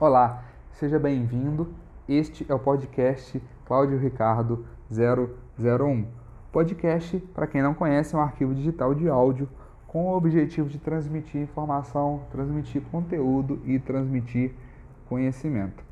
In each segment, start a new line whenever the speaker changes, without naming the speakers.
Olá, seja bem-vindo. Este é o podcast Cláudio Ricardo 001. Podcast, para quem não conhece, é um arquivo digital de áudio com o objetivo de transmitir informação, transmitir conteúdo e transmitir conhecimento.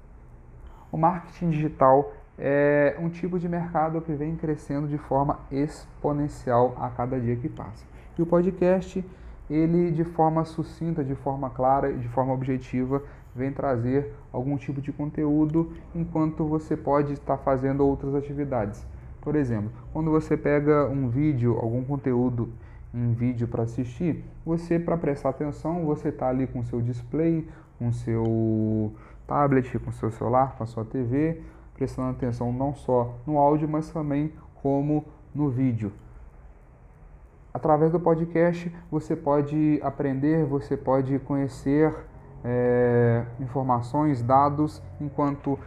O marketing digital é um tipo de mercado que vem crescendo de forma exponencial a cada dia que passa. E o podcast, ele de forma sucinta, de forma clara e de forma objetiva, vem trazer algum tipo de conteúdo enquanto você pode estar fazendo outras atividades. Por exemplo, quando você pega um vídeo, algum conteúdo em vídeo para assistir, você para prestar atenção, você está ali com seu display, com seu tablet, com seu celular, com a sua TV, prestando atenção não só no áudio, mas também como no vídeo. Através do podcast você pode aprender, você pode conhecer é, informações, dados, enquanto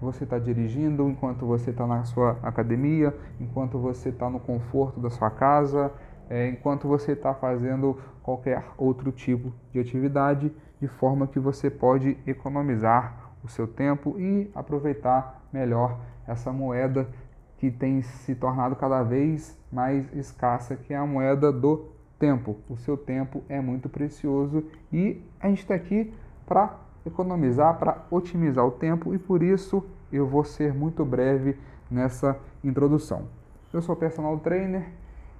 você está dirigindo, enquanto você está na sua academia, enquanto você está no conforto da sua casa, é, enquanto você está fazendo qualquer outro tipo de atividade, de forma que você pode economizar o seu tempo e aproveitar melhor essa moeda que tem se tornado cada vez mais escassa, que é a moeda do tempo. O seu tempo é muito precioso e a gente está aqui para economizar, para otimizar o tempo e por isso eu vou ser muito breve nessa introdução. Eu sou personal trainer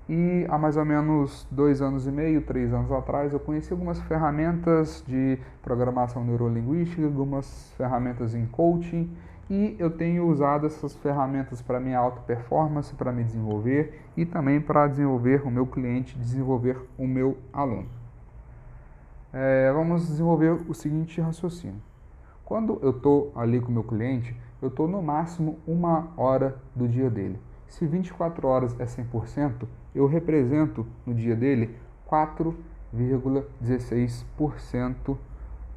e há mais ou menos dois anos e meio, três anos atrás, eu conheci algumas ferramentas de programação neurolinguística, algumas ferramentas em coaching e eu tenho usado essas ferramentas para minha alta performance, para me desenvolver e também para desenvolver o meu cliente, desenvolver o meu aluno. É, vamos desenvolver o seguinte raciocínio. Quando eu estou ali com o meu cliente, eu estou no máximo uma hora do dia dele. Se 24 horas é 100%, eu represento no dia dele 4,16%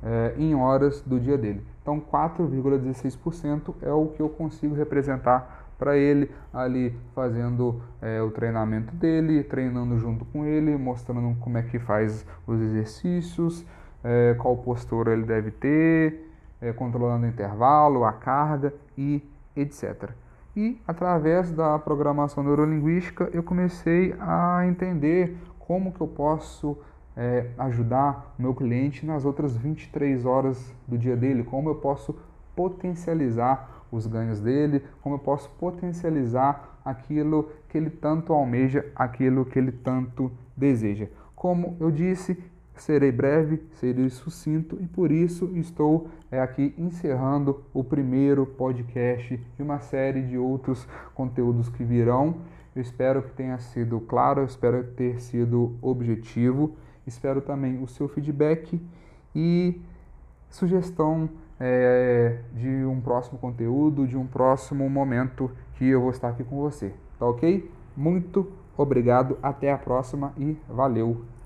é, em horas do dia dele. Então, 4,16% é o que eu consigo representar para ele ali fazendo é, o treinamento dele, treinando junto com ele, mostrando como é que faz os exercícios, é, qual postura ele deve ter, é, controlando o intervalo, a carga e etc. E através da programação neurolinguística eu comecei a entender como que eu posso é, ajudar o meu cliente nas outras 23 horas do dia dele, como eu posso potencializar os ganhos dele, como eu posso potencializar aquilo que ele tanto almeja, aquilo que ele tanto deseja. Como eu disse, serei breve, serei sucinto e por isso estou é, aqui encerrando o primeiro podcast de uma série de outros conteúdos que virão. Eu espero que tenha sido claro, eu espero ter sido objetivo, espero também o seu feedback e sugestão é, de um próximo conteúdo, de um próximo momento que eu vou estar aqui com você. Tá ok? Muito obrigado, até a próxima e valeu!